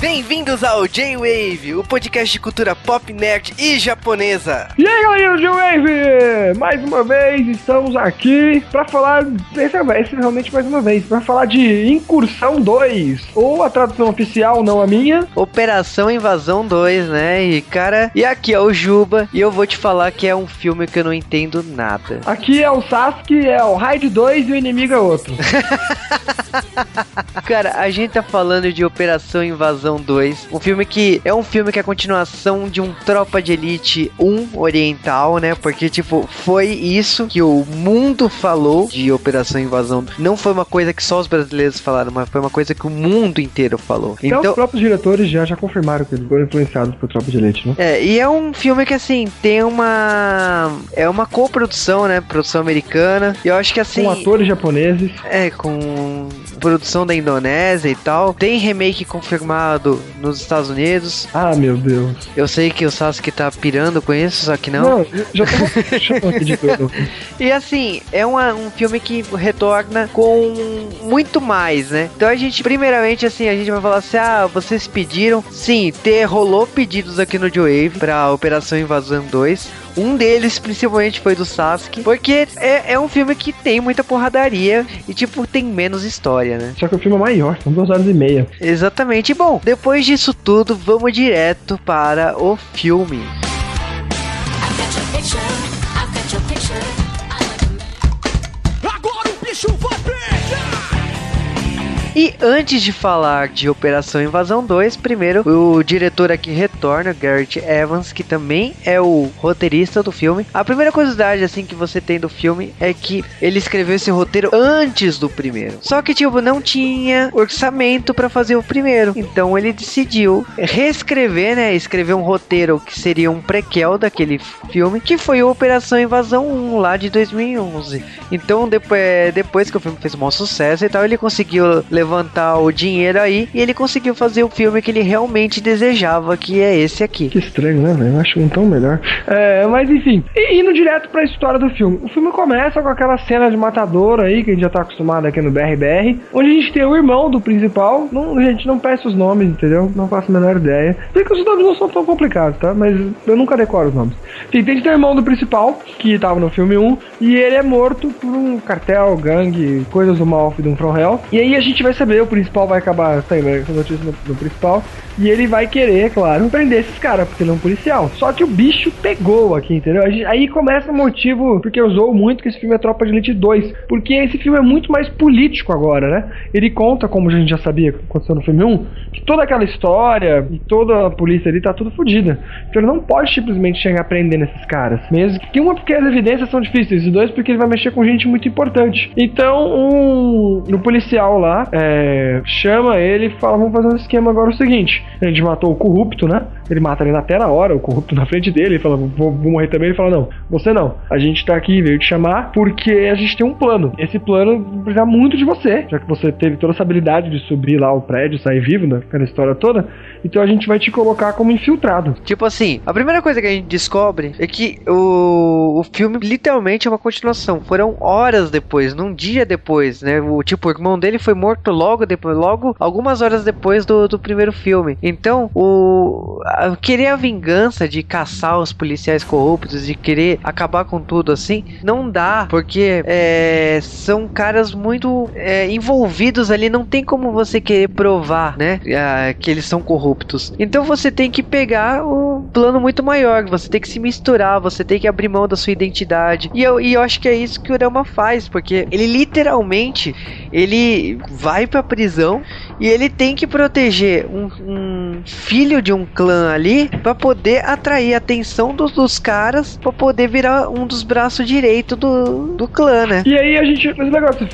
Bem-vindos ao J-Wave, o podcast de cultura pop, nerd e japonesa. E aí, galerinha do J-Wave! Mais uma vez estamos aqui para falar, dessa vez, realmente mais uma vez, para falar de Incursão 2, ou a tradução oficial, não a minha. Operação Invasão 2, né? E cara, e aqui é o Juba, e eu vou te falar que é um filme que eu não entendo nada. Aqui é o Sasuke, é o Raid 2 e o inimigo é outro. cara, a gente tá falando de Operação Invasão 2, um filme que é um filme que é a continuação de um Tropa de Elite 1 oriental, né? Porque, tipo, foi isso que o mundo falou de Operação Invasão. Não foi uma coisa que só os brasileiros falaram, mas foi uma coisa que o mundo inteiro falou. Até então, os próprios diretores já, já confirmaram que eles foram influenciados por Tropa de Elite, né? É, e é um filme que, assim, tem uma... É uma coprodução, né? Produção americana. E eu acho que, assim... Com atores japoneses. É, com produção da Indonésia e tal. Tem remake confirmado nos Estados Unidos. Ah, meu Deus. Eu sei que o Sasuke tá pirando com isso, só que não. Não, já tô aqui de tudo. E assim, é uma, um filme que retorna com muito mais, né? Então a gente, primeiramente, assim, a gente vai falar assim: ah, vocês pediram. Sim, ter, rolou pedidos aqui no Joe Wave pra Operação Invasão 2. Um deles, principalmente, foi do Sasuke. Porque é, é um filme que tem muita porradaria e, tipo, tem menos história, né? Só que o filme é maior, são duas horas e meia. Exatamente. Bom, depois disso tudo, vamos direto para o filme. Agora e antes de falar de Operação Invasão 2, primeiro o diretor aqui retorna, Garrett Evans, que também é o roteirista do filme. A primeira curiosidade assim que você tem do filme é que ele escreveu esse roteiro antes do primeiro. Só que tipo não tinha orçamento para fazer o primeiro. Então ele decidiu reescrever, né, escrever um roteiro que seria um prequel daquele filme, que foi Operação Invasão 1 lá de 2011. Então depois, depois que o filme fez um bom sucesso e tal, ele conseguiu levar levantar o dinheiro aí e ele conseguiu fazer o filme que ele realmente desejava, que é esse aqui. Que estranho, né? Eu acho um tão melhor. É, mas enfim, e indo direto pra história do filme. O filme começa com aquela cena de matador aí, que a gente já tá acostumado aqui no BRBR, onde a gente tem o irmão do principal. Não, gente, não peça os nomes, entendeu? Não faço a menor ideia. Porque os nomes não são tão complicados, tá? Mas eu nunca decoro os nomes. Enfim, tem o irmão do principal, que tava no filme 1, e ele é morto por um cartel, gangue, coisas do mal de um From Hell. E aí a gente vai saber, o principal vai acabar saindo essa notícia no, no principal, e ele vai querer, claro, prender esses caras, porque ele é um policial. Só que o bicho pegou aqui, entendeu? Aí começa o motivo, porque usou muito que esse filme é Tropa de Elite 2, porque esse filme é muito mais político agora, né? Ele conta, como a gente já sabia que aconteceu no filme 1, que toda aquela história e toda a polícia ali tá tudo fodida. Então ele não pode simplesmente chegar prendendo esses caras. Mesmo que uma, porque as evidências são difíceis, e dois, porque ele vai mexer com gente muito importante. Então, um, um policial lá é, chama ele e fala: Vamos fazer um esquema agora o seguinte: a gente matou o corrupto, né? Ele mata ele até na hora, o corrupto na frente dele, ele fala: vou, vou morrer também. Ele fala: Não, você não. A gente tá aqui, veio te chamar, porque a gente tem um plano. Esse plano precisa muito de você, já que você teve toda essa habilidade de subir lá o prédio, sair vivo, né? Aquela história toda. Então a gente vai te colocar como infiltrado. Tipo assim, a primeira coisa que a gente descobre é que o, o filme literalmente é uma continuação. Foram horas depois, num dia depois, né? O tipo, o irmão dele foi morto logo depois, logo algumas horas depois do, do primeiro filme. Então, o querer a vingança de caçar os policiais corruptos, de querer acabar com tudo assim, não dá, porque é, são caras muito é, envolvidos ali, não tem como você querer provar, né? que eles são corruptos. Então você tem que pegar um plano muito maior, você tem que se misturar, você tem que abrir mão da sua identidade. E eu, e eu acho que é isso que o Urama faz, porque ele literalmente ele vai pra prisão e ele tem que proteger um, um filho de um clã ali para poder atrair a atenção dos, dos caras para poder virar um dos braços direito do, do clã, né? E aí a gente. Esse negócio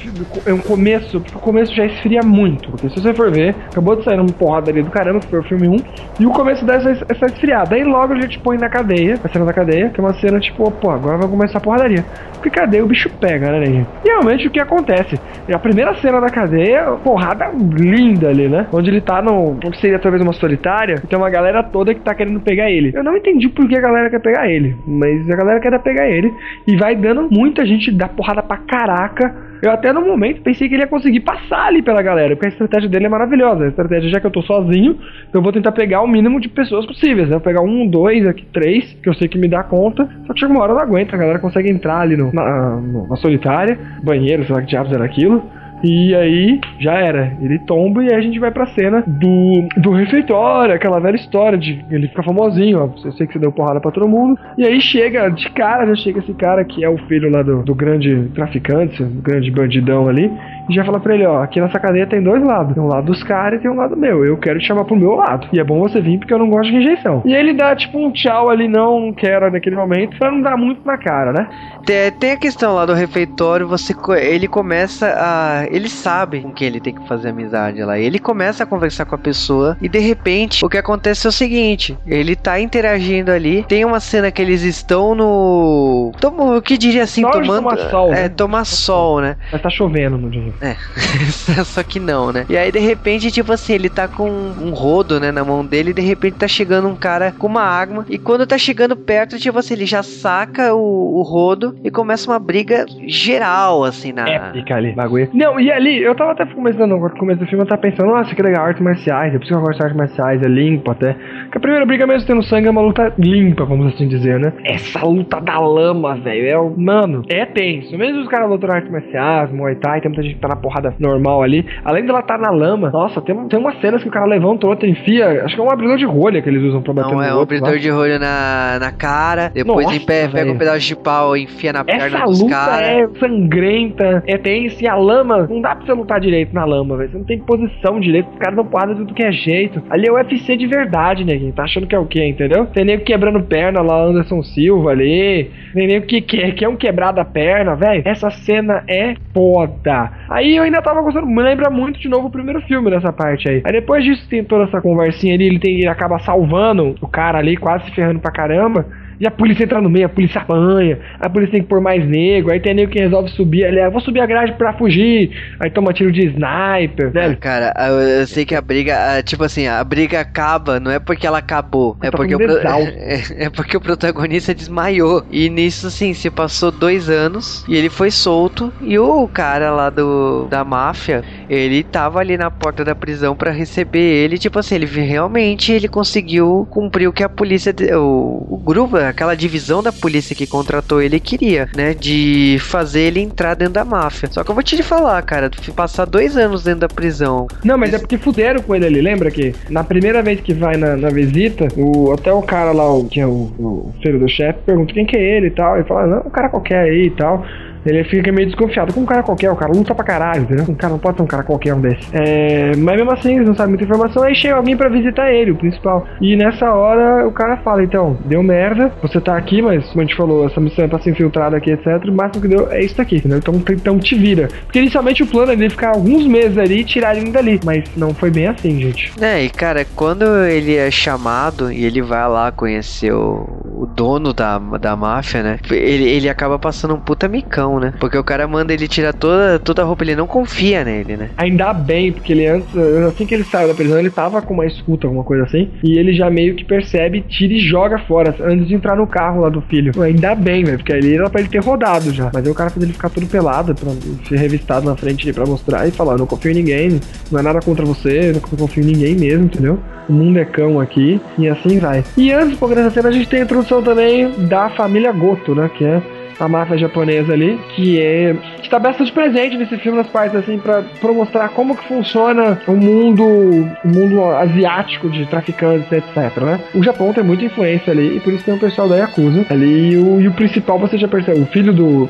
é um começo, porque o começo já esfria muito. Porque se você for ver, acabou de sair uma porrada ali do caramba, foi o filme 1, e o começo dessa essa esfriada. Aí logo a gente põe na cadeia, a cena da cadeia, que é uma cena tipo, pô, agora vai começar a porradaria. Porque cadeia o bicho pega, né? E realmente o que acontece? A primeira cena da cadeia, porrada linda ali, né? Onde ele tá. Onde seria talvez uma solitária, e tem uma galera toda que tá querendo pegar ele. Eu não entendi por que a galera quer pegar ele, mas a galera quer pegar ele e vai dando muita gente da porrada pra caraca Eu até no momento pensei que ele ia conseguir passar ali pela galera, porque a estratégia dele é maravilhosa. A estratégia, já que eu tô sozinho, eu vou tentar pegar o mínimo de pessoas possíveis. Né? Eu vou pegar um, dois, aqui três, que eu sei que me dá conta. Só que chega uma hora eu não aguento, a galera consegue entrar ali no, na, na solitária, banheiro, sei lá que diabos era aquilo. E aí já era. Ele tomba e aí a gente vai pra cena do, do refeitório, aquela velha história de ele fica famosinho, ó. Eu sei que você deu porrada pra todo mundo. E aí chega, de cara, já chega esse cara que é o filho lá do, do grande traficante, do grande bandidão ali. E já fala pra ele, ó, aqui nessa cadeia tem dois lados. Tem um lado dos caras e tem um lado meu. Eu quero te chamar pro meu lado. E é bom você vir porque eu não gosto de rejeição. E ele dá tipo um tchau ali, não, não quero naquele momento, pra não dar muito na cara, né? Tem, tem a questão lá do refeitório, você ele começa a. Ele sabe com quem ele tem que fazer amizade lá. Ele começa a conversar com a pessoa e de repente o que acontece é o seguinte: ele tá interagindo ali. Tem uma cena que eles estão no. Tomo, o que diria assim, Só tomando. tomar sol, é, né? tomar sol, né? Mas tá chovendo no dia. É, só que não, né? E aí, de repente, tipo assim, ele tá com um rodo, né, na mão dele, e de repente tá chegando um cara com uma arma, e quando tá chegando perto, tipo assim, ele já saca o, o rodo e começa uma briga geral, assim, na... Épica ali, bagulho. Não, e ali, eu tava até começando, no começo do filme, eu tava pensando, nossa, que legal, artes marciais, é por isso que eu gosto de artes marciais, é limpo até. Que a primeira briga mesmo tendo sangue é uma luta limpa, vamos assim dizer, né? Essa luta da lama, velho, é o. Mano, é tenso. Mesmo os caras lutando artes marciais, Muay Thai, tem muita gente tá na porrada normal ali. Além dela estar tá na lama, nossa, tem, tem umas cenas que o cara levanta o outro, enfia. Acho que é um abridor de rolha que eles usam pra bater Não, no é um outro. abridor lá. de rolho na, na cara, depois Nossa, em pé, pega um pedaço de pau e enfia na perna Essa dos luta caras. é sangrenta, é tensa e a lama, não dá pra você lutar direito na lama, velho. Você não tem posição direito, os caras dão porrada de tudo que é jeito. Ali é o UFC de verdade, neguinho. Tá achando que é o quê, entendeu? Tem nego quebrando perna lá, Anderson Silva ali. Tem nego que quer, que é um quebrado a perna, velho. Essa cena é foda. Aí eu ainda tava gostando, me lembra muito de novo o primeiro filme nessa parte aí. Aí depois disso tem toda essa conversinha ali, ele, tem, ele acaba salvando o cara ali, quase se ferrando pra caramba. E a polícia entra no meio, a polícia apanha, a polícia tem que pôr mais nego, aí tem nego que resolve subir ali, ah, vou subir a grade pra fugir, aí toma tiro de sniper, Ah, velho. cara, eu, eu sei que a briga, ah, tipo assim, a briga acaba, não é porque ela acabou, é tá porque, o pro- é, é porque o protagonista desmaiou. E nisso, assim, se passou dois anos e ele foi solto. E o cara lá do da máfia, ele tava ali na porta da prisão pra receber ele. Tipo assim, ele realmente ele conseguiu cumprir o que a polícia, o, o grupo, aquela divisão da polícia que contratou ele queria, né? De fazer ele entrar dentro da máfia. Só que eu vou te falar, cara, passar dois anos dentro da prisão Não, mas é porque fuderam com ele ali, lembra que na primeira vez que vai na, na visita, o, até o cara lá, o, que é o, o filho do chefe, pergunta quem que é ele e tal, ele fala, não, um cara qualquer aí e tal. Ele fica meio desconfiado. Como um cara qualquer, o cara luta pra caralho, entendeu? Um cara não pode ser um cara qualquer um desse. É, mas mesmo assim, eles não sabem muita informação. Aí chega alguém pra visitar ele, o principal. E nessa hora o cara fala: então, deu merda, você tá aqui, mas como a gente falou, essa missão é pra ser infiltrada aqui, etc. O máximo que deu é isso daqui, entendeu? Então, então te vira. Porque inicialmente o plano é ele ficar alguns meses ali e tirar ele dali. Mas não foi bem assim, gente. É, e cara, quando ele é chamado e ele vai lá conhecer o, o dono da, da máfia, né? Ele, ele acaba passando um puta micão, né? Porque o cara manda ele tirar toda, toda a roupa, ele não confia nele, né? Ainda bem, porque ele antes, assim que ele saiu da prisão, ele tava com uma escuta, alguma coisa assim, e ele já meio que percebe, tira e joga fora, antes de entrar no carro lá do filho. Ainda bem, velho, porque ali era pra ele ter rodado já. Mas aí o cara fez ele ficar todo pelado, pra ser revistado na frente pra mostrar e falar: não confio em ninguém, não é nada contra você, não confio em ninguém mesmo, entendeu? O mundo é cão aqui, e assim vai. E antes, pouco dessa cena, a gente tem a introdução também da família Goto, né? Que é a máfia japonesa ali, que é que tá bastante presente nesse filme nas partes assim pra mostrar como que funciona o mundo o mundo asiático de traficantes etc, né? O Japão tem muita influência ali e por isso tem o pessoal da Yakuza ali e o, e o principal você já percebe, o filho do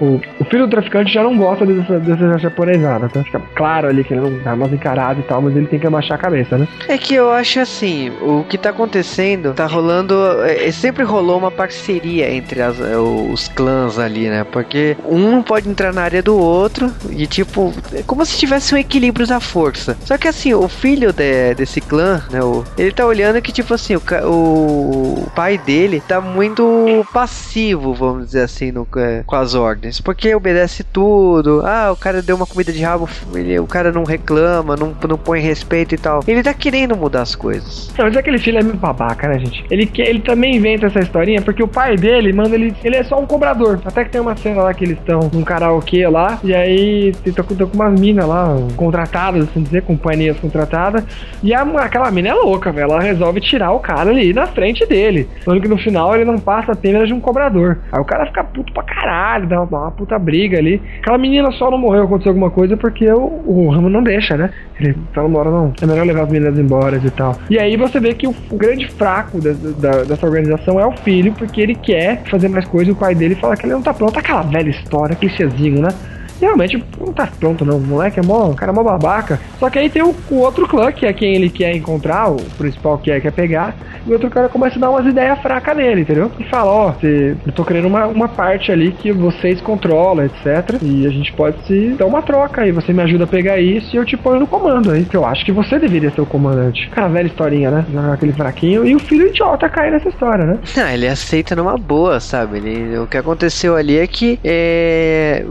o, o filho do traficante já não gosta dessa, dessa japonesada, então fica claro ali que ele não tá mais encarado e tal, mas ele tem que abaixar a cabeça, né? É que eu acho assim, o que tá acontecendo, tá rolando. É, é, sempre rolou uma parceria entre as- é, os clãs ali, né? Porque um não pode entrar na área do outro e, tipo, é como se tivesse um equilíbrio da força. Só que assim, o filho de- desse clã, né? o- ele tá olhando que, tipo assim, o, o pai dele tá muito passivo, vamos dizer assim, no, é, com as ordens. Porque obedece tudo. Ah, o cara deu uma comida de rabo, ele- o cara não reclama, não, não põe respeito e tal. Ele tá querendo mudar as coisas. Não, mas aquele filho é meio babaca, né, gente? Ele, ele também inventa essa historinha porque o pai dele manda ele. Ele é só um cobrador cobrador. Até que tem uma cena lá que eles estão num karaokê lá, e aí estão com, com umas minas lá, contratadas, assim dizer, companhias contratadas, e a, aquela mina é louca, velho. Ela resolve tirar o cara ali na frente dele. Sendo que no final ele não passa apenas de um cobrador. Aí o cara fica puto pra caralho, dá uma, uma puta briga ali. Aquela menina só não morreu, aconteceu alguma coisa, porque o, o Ramo não deixa, né? Ele uma hora, não, é melhor levar as meninas embora e tal. E aí você vê que o, o grande fraco da, da, dessa organização é o filho, porque ele quer fazer mais coisa e o pai dele fala que ele não tá pronto. Aquela velha história, clichêzinho, né? Realmente não tá pronto não, o moleque é mó, cara é mó babaca. Só que aí tem o, o, outro clã, que é quem ele quer encontrar, o principal que é quer pegar, e o outro cara começa a dar umas ideias fracas nele, entendeu? E fala, ó, eu tô querendo uma, uma parte ali que vocês controlam, etc. E a gente pode se dar uma troca aí, você me ajuda a pegar isso e eu te ponho no comando aí, que eu acho que você deveria ser o comandante. Cara, velha historinha, né? Aquele fraquinho, e o filho idiota cai nessa história, né? Não, ele aceita numa boa, sabe? Ele, o que aconteceu ali é que é,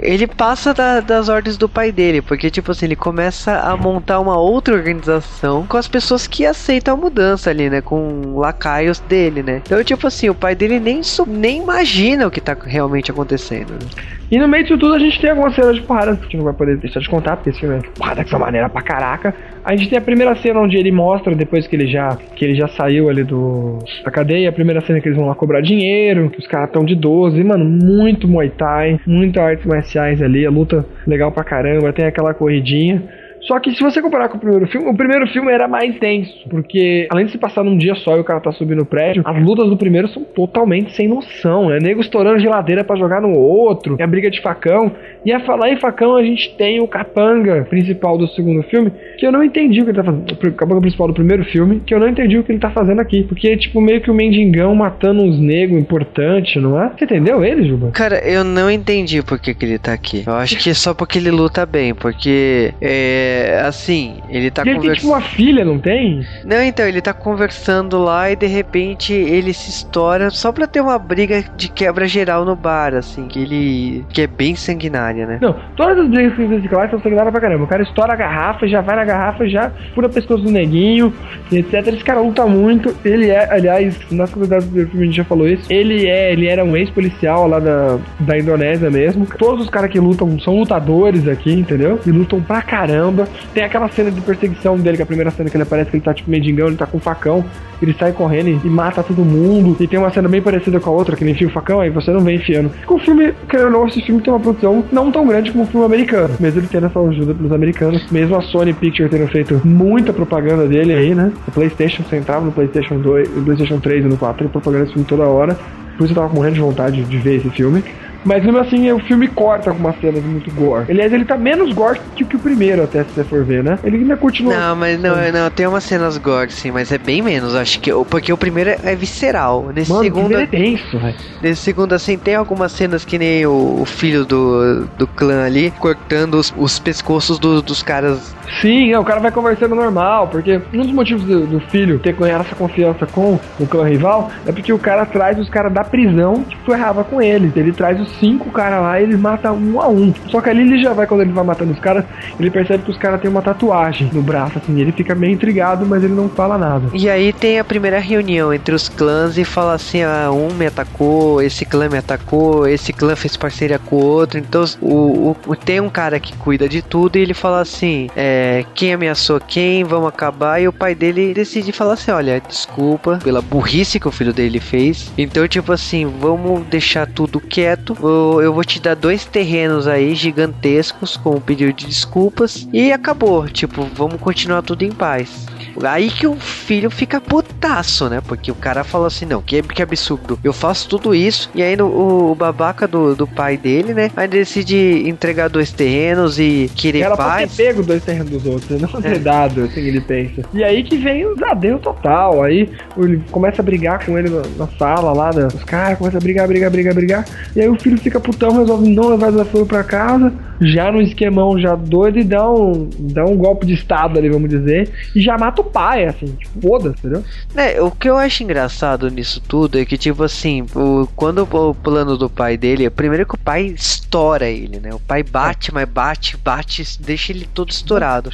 ele passa da, das ordens do pai dele, porque, tipo assim, ele começa a montar uma outra organização com as pessoas que aceitam a mudança ali, né? Com lacaios dele, né? Então, tipo assim, o pai dele nem, nem imagina o que tá realmente acontecendo. Né? E no meio disso tudo a gente tem algumas cenas de porrada, que a gente não vai poder deixar de contar, porque esse filme é porrada dessa maneira pra caraca. A gente tem a primeira cena onde ele mostra, depois que ele já, que ele já saiu ali do, da cadeia, a primeira cena que eles vão lá cobrar dinheiro, que os caras estão de 12, mano, muito Muay Thai, muito artes marciais ali, a luta legal pra caramba, tem aquela corridinha. Só que se você comparar com o primeiro filme, o primeiro filme era mais tenso, porque além de se passar num dia só e o cara tá subindo o prédio, as lutas do primeiro são totalmente sem noção, né? Nego estourando geladeira para jogar no outro, é a briga de facão. E a falar em facão, a gente tem o capanga principal do segundo filme, que eu não entendi o que ele tá fazendo. O capanga principal do primeiro filme, que eu não entendi o que ele tá fazendo aqui. Porque é tipo meio que o um mendigão matando uns negros importante, não é? Você entendeu ele, Juba? Cara, eu não entendi por que, que ele tá aqui. Eu acho que é só porque ele luta bem, porque é é, assim, ele tá conversando. Ele tem tipo uma filha, não tem? Não, então, ele tá conversando lá e de repente ele se estoura só pra ter uma briga de quebra geral no bar, assim, que ele. que é bem sanguinária, né? Não, todas as brigas que existe lá são sanguinárias pra caramba. O cara estoura a garrafa, já vai na garrafa, já fura o pescoço do neguinho, etc. Esse cara luta muito. Ele é, aliás, nas curiosidades do filme a gente já falou isso. Ele é, ele era um ex-policial lá da, da Indonésia mesmo. Todos os caras que lutam são lutadores aqui, entendeu? E lutam pra caramba. Tem aquela cena de perseguição dele, que é a primeira cena que ele aparece, que ele tá tipo mendigão, ele tá com um facão, ele sai correndo e mata todo mundo. E tem uma cena bem parecida com a outra, que ele enfia o facão, aí você não vem enfiando. O filme, querendo ou não, esse filme tem uma produção não tão grande como o filme americano, mesmo ele tendo essa ajuda pelos americanos, mesmo a Sony Picture tendo feito muita propaganda dele aí, né? O PlayStation sentava no PlayStation 2, no PlayStation 3 e no 4, propaganda esse filme toda hora. Por isso eu tava morrendo de vontade de ver esse filme. Mas mesmo assim, o filme corta algumas cenas muito gore. Aliás, ele tá menos gore que, que o primeiro, até se você for ver, né? Ele ainda continua. Não, mas não, não, tem umas cenas gore, sim, mas é bem menos. Acho que. Porque o primeiro é visceral. Nesse Mano, segundo. é denso, velho. Nesse segundo, assim, tem algumas cenas que nem o, o filho do, do clã ali cortando os, os pescoços do, dos caras. Sim, é, o cara vai conversando normal, porque um dos motivos do, do filho ter ganhado essa confiança com o clã rival é porque o cara traz os caras da prisão que ferrava com ele. Ele traz os cinco caras lá e ele mata um a um. Só que ali ele já vai, quando ele vai matando os caras, ele percebe que os caras têm uma tatuagem no braço, assim. Ele fica meio intrigado, mas ele não fala nada. E aí tem a primeira reunião entre os clãs e fala assim: ah, um me atacou, esse clã me atacou, esse clã fez parceria com o outro. Então o, o tem um cara que cuida de tudo e ele fala assim: é, quem ameaçou quem, vamos acabar. E o pai dele decide falar assim: olha, desculpa pela burrice que o filho dele fez. Então, tipo assim, vamos deixar tudo quieto. Eu, vou te dar dois terrenos aí gigantescos com um pedido de desculpas e acabou. Tipo, vamos continuar tudo em paz. Aí que o filho fica putaço, né? Porque o cara fala assim: não, que, que absurdo. Eu faço tudo isso. E aí o, o babaca do, do pai dele, né? Aí decide entregar dois terrenos e querer Ela paz. ter pego dois terrenos dos outros, não ter é. dado, assim ele pensa. E aí que vem o zadeio total. Aí ele começa a brigar com ele na, sala lá, os caras começam a brigar, brigar, brigar, brigar. E aí o filho fica putão, resolve não levar desaforo pra casa, já no esquemão, já doido, e dá um, dá um golpe de estado ali, vamos dizer, e já mata o pai, assim, tipo, foda-se, entendeu? É, o que eu acho engraçado nisso tudo é que, tipo assim, o, quando o plano do pai dele, primeiro que o pai estoura ele, né? O pai bate, mas bate, bate, deixa ele todo estourado.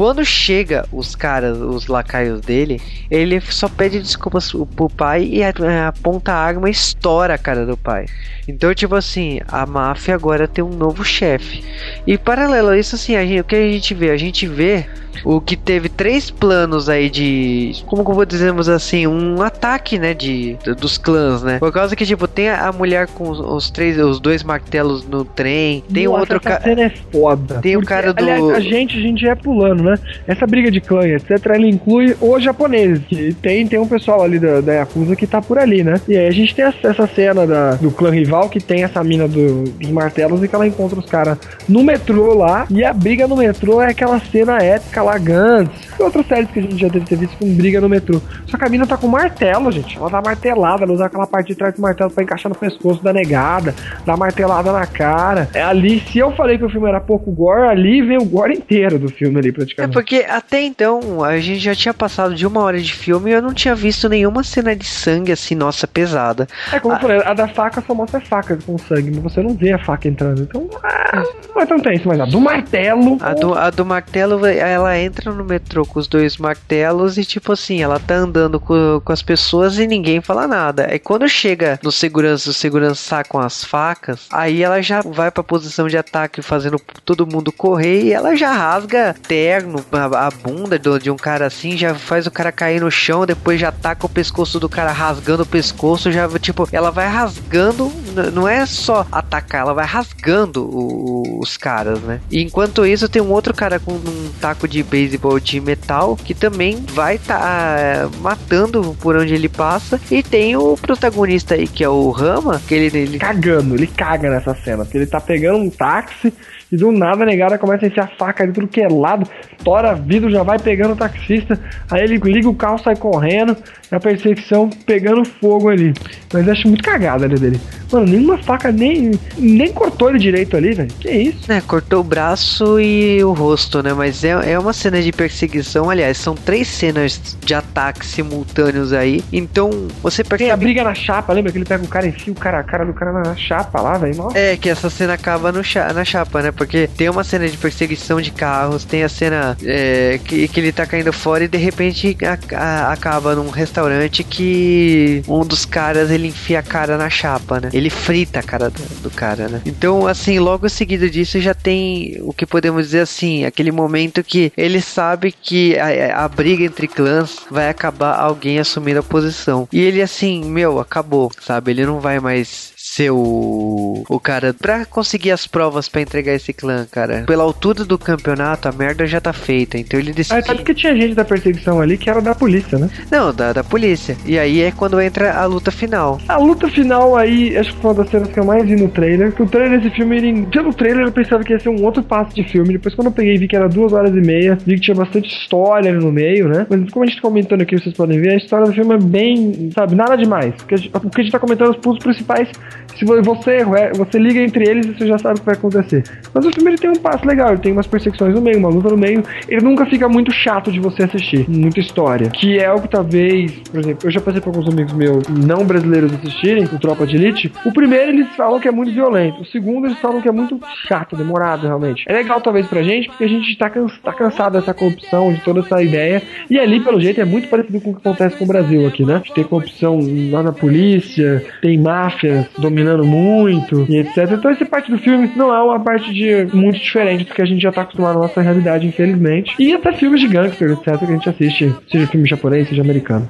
Quando chega os caras, os lacaios dele, ele só pede desculpas pro pai e aponta a arma e estoura a cara do pai. Então, tipo assim, a máfia agora tem um novo chefe. E paralelo a isso, assim, a gente, o que a gente vê? A gente vê o que teve três planos aí de, como que eu vou dizermos assim, um ataque, né, de, dos clãs, né? Por causa que tipo tem a mulher com os, os três, os dois martelos no trem, tem Nossa, outro cara. é foda. Tem o cara do aliás, a gente, a gente é pulando, né? Essa briga de clã, etc, ela inclui os japoneses, que tem tem um pessoal ali da, da Yakuza que tá por ali, né? E aí a gente tem essa cena da, do clã rival que tem essa mina do, dos martelos e que ela encontra os caras no metrô lá, e a briga no metrô é aquela cena épica lá Gantz outras séries que a gente já deve ter visto com briga no metrô. Só que a mina tá com martelo, gente. Ela tá martelada, ela usa aquela parte de trás do martelo pra encaixar no pescoço da negada, dá martelada na cara. É ali, se eu falei que o filme era pouco gore, ali vem o gore inteiro do filme ali, praticamente. É porque até então a gente já tinha passado de uma hora de filme e eu não tinha visto nenhuma cena de sangue assim, nossa, pesada. É como a... eu falei, a da faca só mostra faca com sangue, mas você não vê a faca entrando. Então, ah, não tão tenso, mas a do martelo. A do, a do martelo, ela entra no metrô com os dois martelos e, tipo assim, ela tá andando com, com as pessoas e ninguém fala nada. Aí quando chega no segurança, o segurança com as facas, aí ela já vai pra posição de ataque, fazendo todo mundo correr e ela já rasga terno, a, a bunda do, de um cara assim, já faz o cara cair no chão, depois já ataca o pescoço do cara rasgando o pescoço, já, tipo, ela vai rasgando, não é só atacar, ela vai rasgando o, os caras, né? E enquanto isso, tem um outro cara com um taco de beisebol de metal que também vai tá matando por onde ele passa. E tem o protagonista aí, que é o Rama, que ele, ele. Cagando, ele caga nessa cena, porque ele tá pegando um táxi e do nada a negada começa a enfiar faca de tudo que é lado, tora vidro, já vai pegando o taxista, aí ele liga o carro, sai correndo, e a perseguição pegando fogo ali. Mas eu acho muito cagada ali dele. Mano, nenhuma faca nem, nem cortou ele direito ali, velho. Que isso? É, cortou o braço e o rosto, né? Mas é, é uma cena de perseguição, aliás, são três cenas de ataque simultâneos aí. Então, você percebe. Tem a briga na chapa, lembra que ele pega o cara e enfia o cara, a cara do cara na chapa lá, velho? É, que essa cena acaba no cha na chapa, né? Porque tem uma cena de perseguição de carros, tem a cena é, que, que ele tá caindo fora e de repente a, a, acaba num restaurante que um dos caras ele enfia a cara na chapa, né? Ele frita a cara do, do cara, né? Então, assim, logo seguido disso já tem o que podemos dizer assim, aquele momento que ele sabe que a, a briga entre clãs vai acabar alguém assumindo a posição. E ele assim, meu, acabou, sabe? Ele não vai mais ser o, o cara pra conseguir as provas para entregar esse clã, cara. Pela altura do campeonato, a merda já tá feita. Então ele decide. Ah, sabe que tinha gente da perseguição ali que era da polícia, né? Não, da, da polícia. E aí é quando entra a luta final. A luta final aí, acho que foi uma das cenas que eu mais vi no trailer. O trailer desse filme, ele, pelo trailer eu pensava que ia ser um outro passo de filme. Depois quando eu peguei vi que era duas horas e meia, vi que tinha bastante história no meio, né? Mas como a gente tá comentando aqui, vocês podem ver, a história do filme é bem, sabe, nada demais. Porque a gente, o que a gente tá comentando os pontos principais se você, é, você liga entre eles, você já sabe o que vai acontecer. Mas o filme ele tem um passo legal, ele tem umas perseguições no meio, uma luta no meio. Ele nunca fica muito chato de você assistir, muita história. Que é o que talvez, por exemplo, eu já passei para alguns amigos meus não brasileiros assistirem, o Tropa de Elite. O primeiro eles falam que é muito violento, o segundo eles falam que é muito chato, demorado realmente. É legal talvez pra gente, porque a gente tá, tá cansado dessa corrupção, de toda essa ideia. E ali, pelo jeito, é muito parecido com o que acontece com o Brasil aqui, né? A gente tem corrupção lá na polícia, tem máfias dominando muito e etc. Então essa parte do filme não é uma parte de muito diferente do que a gente já tá acostumado na nossa realidade, infelizmente. E até filmes de gangster, etc, que a gente assiste, seja filme japonês, seja americano.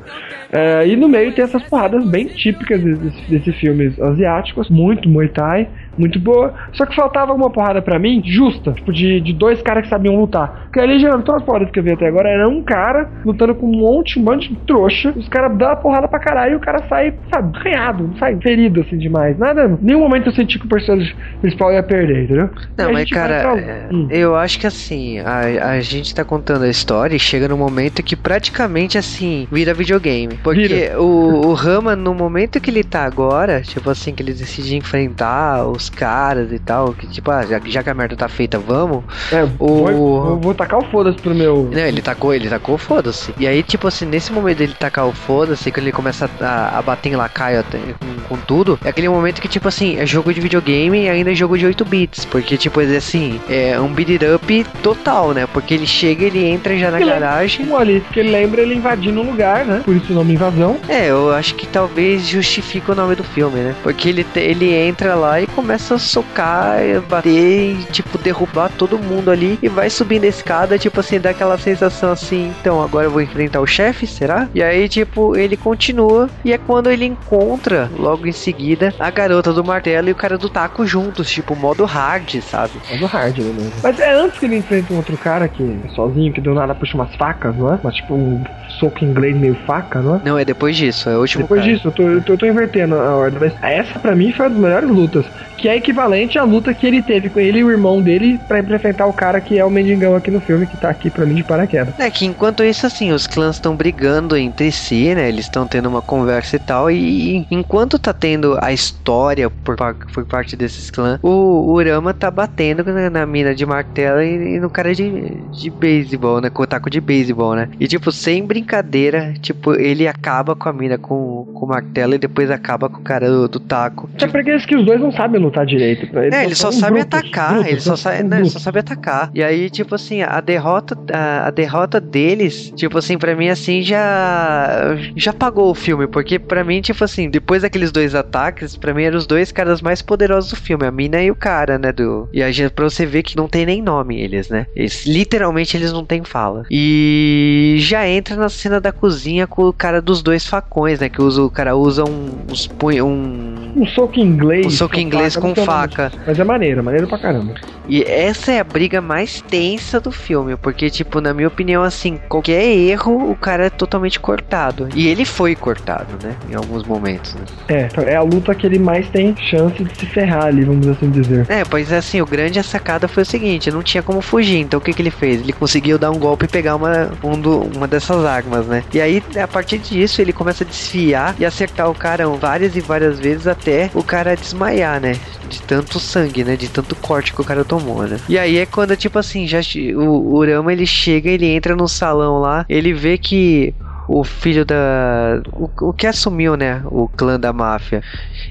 É, e no meio tem essas porradas bem típicas desses, desses filmes asiáticos, muito Muay Thai, muito boa. Só que faltava uma porrada pra mim, justa, tipo, de, de dois caras que sabiam lutar. Porque ali, já, todas as porradas que eu vi até agora, era um cara lutando com um monte, um monte de trouxa. Os caras dão a porrada pra caralho e o cara sai, sabe, arranhado, sai ferido assim demais. Nada, nenhum momento eu senti que o personagem principal ia perder, entendeu? Não, mas cara, pra... é, hum. eu acho que assim, a, a gente tá contando a história e chega no momento que praticamente assim, vira videogame. Porque vira. O, o Rama, no momento que ele tá agora, tipo assim, que ele decide enfrentar os caras e tal, que tipo, ah, já, já que a merda tá feita, vamos. É, o... vou, vou tacar o foda-se pro meu. Não, ele tacou, ele tacou o foda-se. E aí, tipo assim, nesse momento dele tacar o foda-se, que ele começa a, a bater em lacaio com, com tudo, é aquele momento que, tipo assim, é jogo de videogame e ainda é jogo de 8 bits. Porque, tipo, é assim, é um beat it up total, né? Porque ele chega, ele entra já na ele garagem. Um ali, porque ele lembra ele invadindo um lugar, né? Por isso o nome invasão. É, eu acho que talvez justifique o nome do filme, né? Porque ele, ele entra lá e começa a socar, bater e, tipo, derrubar todo mundo ali e vai subindo a escada, tipo assim, dá aquela sensação assim, então agora eu vou enfrentar o chefe, será? E aí, tipo, ele continua e é quando ele encontra, logo em seguida, a garota do martelo e o cara do taco juntos, tipo, modo hard, sabe? Modo hard, né? Mas é antes que ele enfrenta um outro cara que sozinho, que deu nada puxa umas facas, não é? Mas tipo um soco inglês meio faca, não é? Não, é depois disso, é o último Depois cara. disso, eu tô, eu tô, eu tô invertendo a ordem, mas essa pra mim foi uma das melhores lutas que é equivalente à luta que ele teve com ele e o irmão dele para enfrentar o cara que é o mendigão aqui no filme, que tá aqui para mim de paraquedas. É que enquanto isso, assim, os clãs estão brigando entre si, né? Eles estão tendo uma conversa e tal, e enquanto tá tendo a história por, por parte desses clãs, o Urama tá batendo na, mina de martelo e, e, no cara de, de beisebol, né? Com o taco de beisebol, né? E tipo, sem brincadeira, tipo, ele acaba com a mina com, com o martelo e depois acaba com o cara do, do taco. É porque que os dois não sabem lutar direito. Eles é, ele só sabe grupos, atacar, ele, só sabe, não, ele só sabe atacar. E aí, tipo assim, a derrota, a, a, derrota deles, tipo assim, pra mim, assim, já já pagou o filme, porque pra mim, tipo assim, depois daqueles dois ataques, pra mim eram os dois caras mais poderosos do filme, a mina e o cara, né, do... E a gente, pra você ver que não tem nem nome eles, né? Eles, literalmente, eles não têm fala. E já entra na cena da cozinha com o cara dos dois facões, né, que usa, o cara usa um, uns punhos, um... Um soco inglês. Um soco inglês com faca. Mas é maneiro, maneiro pra caramba. E essa é a briga mais tensa do filme, porque, tipo, na minha opinião, assim, qualquer erro, o cara é totalmente cortado. E ele foi cortado, né? Em alguns momentos, né? É, é a luta que ele mais tem chance de se ferrar ali, vamos assim dizer. É, pois é assim, o grande sacada foi o seguinte, não tinha como fugir, então o que, que ele fez? Ele conseguiu dar um golpe e pegar uma, um do, uma dessas armas, né? E aí, a partir disso, ele começa a desfiar e acertar o cara várias e várias vezes até o cara desmaiar, né? De tanto sangue, né? De tanto corte que o cara tomou, né? E aí é quando, tipo assim, já o Urama ele chega, ele entra no salão lá, ele vê que o filho da. O, o que assumiu, né? O clã da máfia.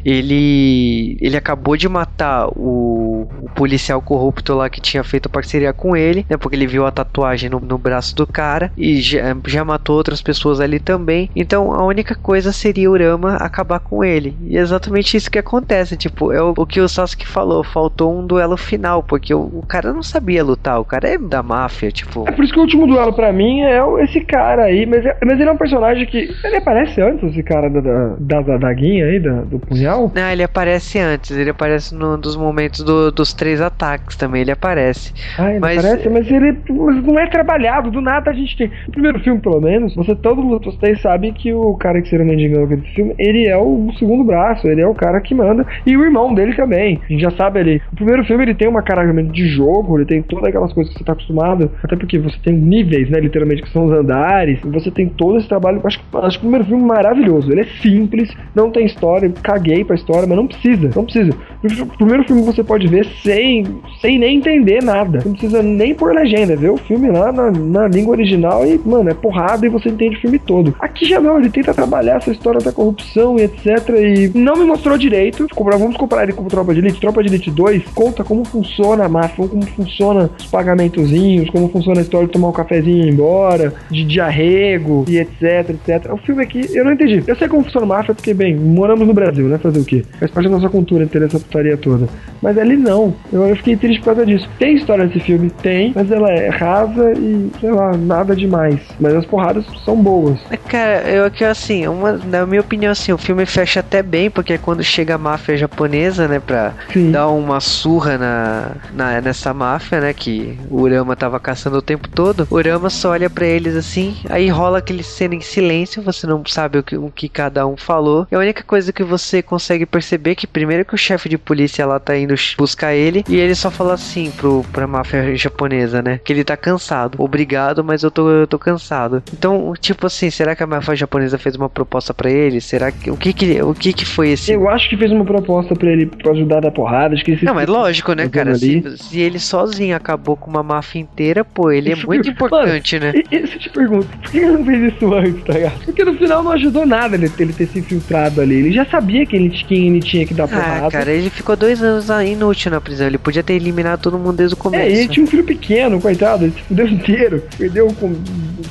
Ele. Ele acabou de matar o, o policial corrupto lá que tinha feito parceria com ele, né? Porque ele viu a tatuagem no, no braço do cara e já, já matou outras pessoas ali também. Então a única coisa seria o Rama acabar com ele. E é exatamente isso que acontece. Tipo, é o, o que o Sasuke falou. Faltou um duelo final, porque o, o, cara não sabia lutar. O cara é da máfia, tipo. É por isso que o último duelo para mim é esse cara aí. Mas, é, mas ele é um personagem que. Ele aparece antes, esse cara da, da, da, da daguinha aí, da, do punhal? Não, ele aparece antes. Ele aparece num dos momentos do, dos três ataques também. Ele aparece. Ah, ele mas... aparece, mas ele mas não é trabalhado. Do nada a gente tem. No primeiro filme, pelo menos, você todo mundo vocês sabem que o cara que seria o mendigão aqui do filme, ele é o segundo braço, ele é o cara que manda. E o irmão dele também. A gente já sabe ali. O primeiro filme ele tem uma carregamento de jogo, ele tem todas aquelas coisas que você tá acostumado. Até porque você tem níveis, né? Literalmente, que são os andares. Você tem todo esse trabalho. Acho, acho que o primeiro filme é maravilhoso. Ele é simples, não tem história. Caguei pra história, mas não precisa. Não precisa. O primeiro filme você pode ver sem, sem nem entender nada. Não precisa nem por legenda. Ver o filme lá na, na língua original e, mano, é porrada e você entende o filme todo. Aqui já não, ele tenta trabalhar essa história da corrupção e etc. E não me mostrou direito. Vamos comparar ele com Tropa de Elite. Tropa de Elite 2 conta como funciona a máfia, como funciona os pagamentozinhos, como funciona a história de tomar um cafezinho e ir embora, de, de arrego e etc, etc. O filme aqui, eu não entendi. Eu sei como funciona a máfia porque, bem, moramos no Brasil, né? Fazer o quê? Faz parte da nossa cultura, interessa essa putaria toda. Mas ali não. Eu, eu fiquei triste por causa disso. Tem história nesse filme? Tem, mas ela é rasa e, sei lá, nada demais. Mas as porradas são boas. É, cara, eu que assim, uma, na minha opinião, assim, o filme fecha até bem, porque é quando chega a máfia japonesa, né, pra Sim. dar uma surra na, na, nessa máfia, né, que o Urama tava caçando o tempo todo, o Urama só olha pra eles assim, aí rola aquele cena em silêncio, você não sabe o que, o que cada um falou. E a única coisa que você consegue perceber é que primeiro que o chefe de polícia lá tá indo buscar ele, e ele só fala assim pro, pra máfia japonesa, né, que ele tá cansado. Obrigado, mas eu tô, eu tô cansado. Então, tipo assim, será que a máfia japonesa fez uma proposta pra ele? Será que, o que que, o que que foi esse... Eu acho que fez uma proposta pra ele pra ajudar a dar porrada. Que se Não, mas lógico, né, cara? Se, se ele sozinho acabou com uma máfia inteira, pô, ele é Isso, muito mano, importante, né? E, e se eu te pergunto, por que ele não fez isso antes, tá ligado? Porque no final não ajudou nada ele, ele ter se infiltrado ali. Ele já sabia quem ele, ele tinha que dar porrada. Ah, cara, ele ficou dois anos inútil na prisão. Ele podia ter eliminado todo mundo desde o É, começo. e ele tinha um filho pequeno, coitado, ele se fudeu inteiro. Perdeu com,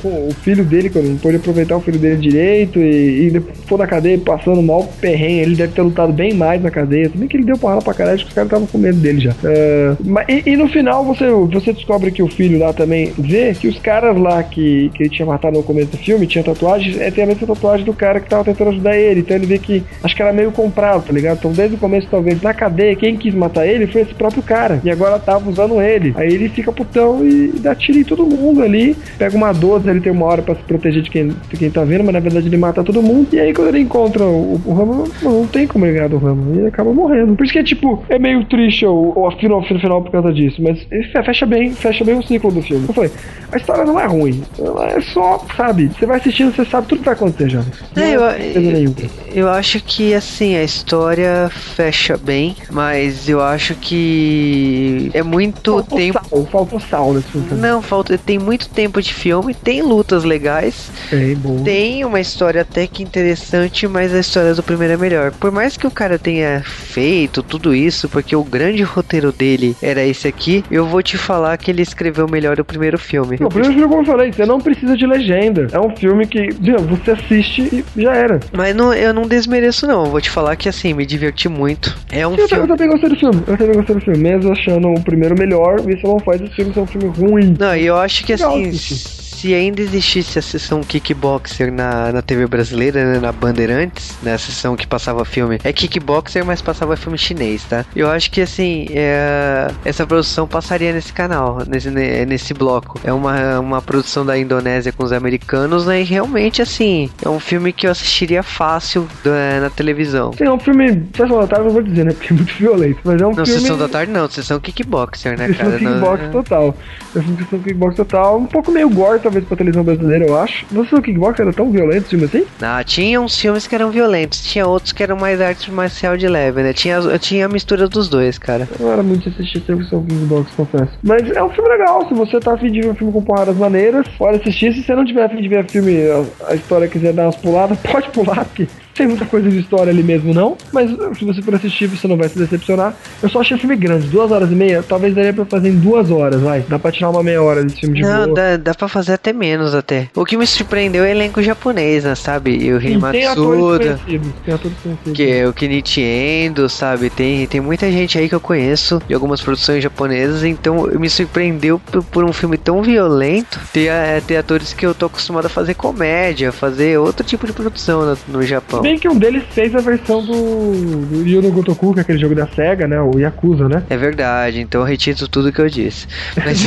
com o filho dele, quando não pôde aproveitar o filho dele direito, e, e ficou na cadeia passando mal perrengue. Ele deve ter lutado bem mais na cadeia. Também que ele deu porrada pra caralho, acho que os caras estavam com medo dele já. É, mas, e, e no final você, você descobre que o filho lá também vê que os caras lá que, que ele tinha matado no começo do filme tinha tatuagem, é, tem a mesma tatuagem do cara que tava tentando ajudar ele. Então ele vê que acho que era meio comprado, tá ligado? Então desde o começo, talvez, na cadeia, quem quis matar ele foi esse próprio cara. E agora tava usando ele. Aí ele fica putão e dá tiro em todo mundo ali. Pega uma 12, ele tem uma hora pra se proteger de quem, de quem tá vendo, mas na verdade ele mata todo mundo. E aí quando ele encontra o, o Ramo, não, não tem como ele ganhar do Ramo. E ele acaba morrendo. Por isso que é tipo, é meio triste o, o final, no final por causa disso. Mas fecha bem, fecha bem o ciclo do filme. Eu falei, a história não é ruim. Ela é só, sabe, você vai assistindo, você sabe tudo que vai acontecer já. Não É, eu, nenhuma. eu acho que assim, a história fecha bem, mas eu acho que é muito Faltou tempo. sal, faltou sal nesse filme. Não, falta. Tem muito tempo de filme, tem lutas legais, Tem, uma história até que interessante, mas a história do primeiro é melhor. Por mais que o cara tenha feito tudo isso, porque o grande roteiro dele era esse aqui, eu vou te falar que ele escreveu melhor o primeiro filme. Não, primeiro filme, como eu falei, você não precisa de legenda. É um filme que, você assiste e já era. Mas não, eu não desmereço, não. Eu vou te falar que assim, me diverti muito. É um Eu, eu filme. também gostei do filme. Eu também gostei do filme. Mesmo achando o primeiro melhor, isso não faz esse filme ser um filme ruim. Não, e eu acho que Legal assim, assistir. Se ainda existisse a sessão kickboxer na, na TV brasileira, né, na Bandeirantes, né, a sessão que passava filme, é kickboxer, mas passava filme chinês, tá? Eu acho que assim, é, essa produção passaria nesse canal, nesse, ne- nesse bloco. É uma, uma produção da Indonésia com os americanos, né, e realmente assim, é um filme que eu assistiria fácil da- na televisão. Sim, é um filme. Sessão da tarde, eu não vou dizer, né? Porque é muito violento. Mas é um Não, filme. sessão da tarde não, sessão kickboxer, né, Sessão cara? Não- kickbox total. É um filme de sessão kickbox total. Um pouco meio gore, talvez, pra televisão brasileira, eu acho. Não sei se o kickbox era tão violento esse filme assim? Ah, tinha uns filmes que eram violentos, tinha outros que eram mais arte marcial de leve, né? Tinha, tinha a mistura dos dois, cara. Eu não era muito de assistir sessão kickbox, confesso. Mas é um filme legal. Se você tá afim de ver um filme com porradas maneiras, pode assistir. Se você não tiver afim de ver filme, a, a história quiser dar umas puladas, pode pular, porque tem muita coisa de história ali mesmo, não. Mas se você for assistir, você não vai se decepcionar. Eu só achei o filme grande, duas horas e meia. Talvez daria pra fazer em duas horas, vai. Dá pra tirar uma meia hora desse filme de Não, boa. dá, dá pra fazer até menos até. O que me surpreendeu é o elenco japonês, né, sabe? E o Rei tem atores Matsuda, que é o Kenichi Endo, sabe? Tem, tem muita gente aí que eu conheço de algumas produções japonesas, então me surpreendeu por, por um filme tão violento ter, eh, ter atores que eu tô acostumado a fazer comédia, fazer outro tipo de produção no, no Japão. Bem que um deles fez a versão do, do Yu no Gotoku, que é aquele jogo da SEGA, né? O Yakuza, né? É verdade, então eu retiro tudo que eu disse. Mas...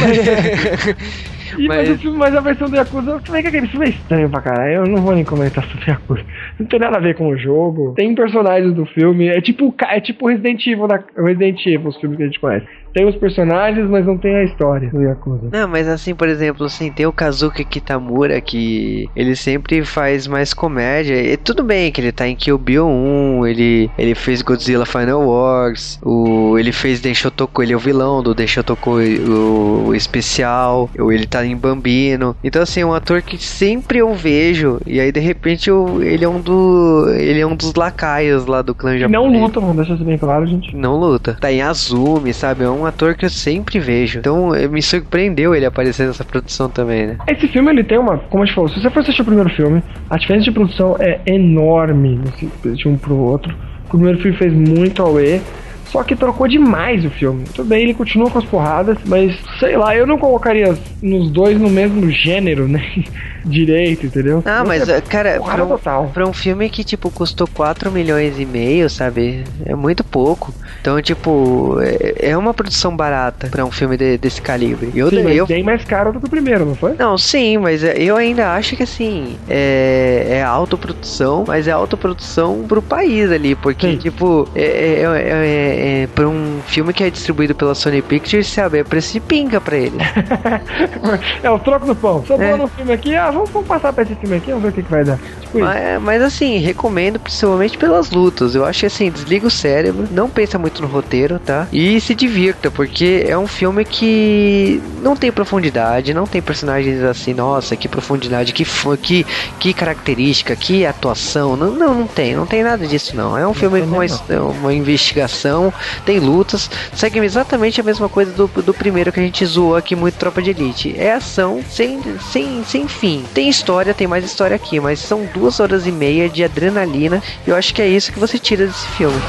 E, mas... Mas- filme, mas a versão do Yakuza, como é que aquele filme é estranho pra caralho? Eu não vou nem comentar sobre Yakuza. Não tem nada a ver com o jogo. Tem personagens do filme. É tipo, é tipo Resident Evil, da, Resident Evil, os filmes que a gente conhece. Tem os personagens, mas não tem a história do Yakuza. Não, mas assim, por exemplo, assim, tem o Kazuki Kitamura que ele sempre faz mais comédia. E tudo bem que ele tá em Kill Bill 1, ele, ele fez Godzilla Final Wars, o, ele fez Denshotoku, ele é o vilão do Denshotoku o, o especial, ou ele tá em Bambino. Então assim, é um ator que sempre eu vejo e aí de repente eu, ele é um do ele é um dos lacaios lá do clã japonês. não luta, vamos deixar isso bem claro, gente. Não luta. Tá em Azumi, sabe? É um ator que eu sempre vejo. Então me surpreendeu ele aparecer nessa produção também, né? Esse filme ele tem uma, como a gente falou, se você for assistir o primeiro filme, a diferença de produção é enorme nesse- de um pro outro. O primeiro filme fez muito auê, só que trocou demais o filme. Tudo bem, ele continua com as porradas, mas sei lá, eu não colocaria nos dois no mesmo gênero, né? Direito, entendeu? Ah, mas, é cara, pra um, pra um filme que, tipo, custou 4 milhões e meio, sabe? É muito pouco. Então, tipo, é, é uma produção barata pra um filme de, desse calibre. Eu, sim, eu, bem mais caro do que o primeiro, não foi? Não, sim, mas eu ainda acho que, assim, é, é autoprodução, mas é autoprodução pro país ali, porque, Sim. tipo, é, é, é, é, é pra um filme que é distribuído pela Sony Pictures, sabe, é preço de pinga pra ele. é o troco do pão. Sobrou É. no filme aqui, ah, vamos, vamos passar pra esse filme aqui, vamos ver o que, que vai dar. Tipo. Mas, mas, assim, recomendo principalmente pelas lutas. Eu acho que assim, desliga o cérebro, não pensa muito no roteiro, tá? E se divirta, porque é um filme que não tem profundidade, não tem personagens assim, nossa, que profundidade, que que, que característica, que atuação. Não, não, não tem, não tem nada disso não. É um filme tem com uma, uma investigação, tem lutas, segue exatamente a mesma coisa do, do primeiro que a gente zoou aqui muito Tropa de Elite. É ação sem, sem, sem fim. Tem história, tem mais história aqui, mas são duas horas e meia de adrenalina. E eu acho que é isso que você tira desse filme.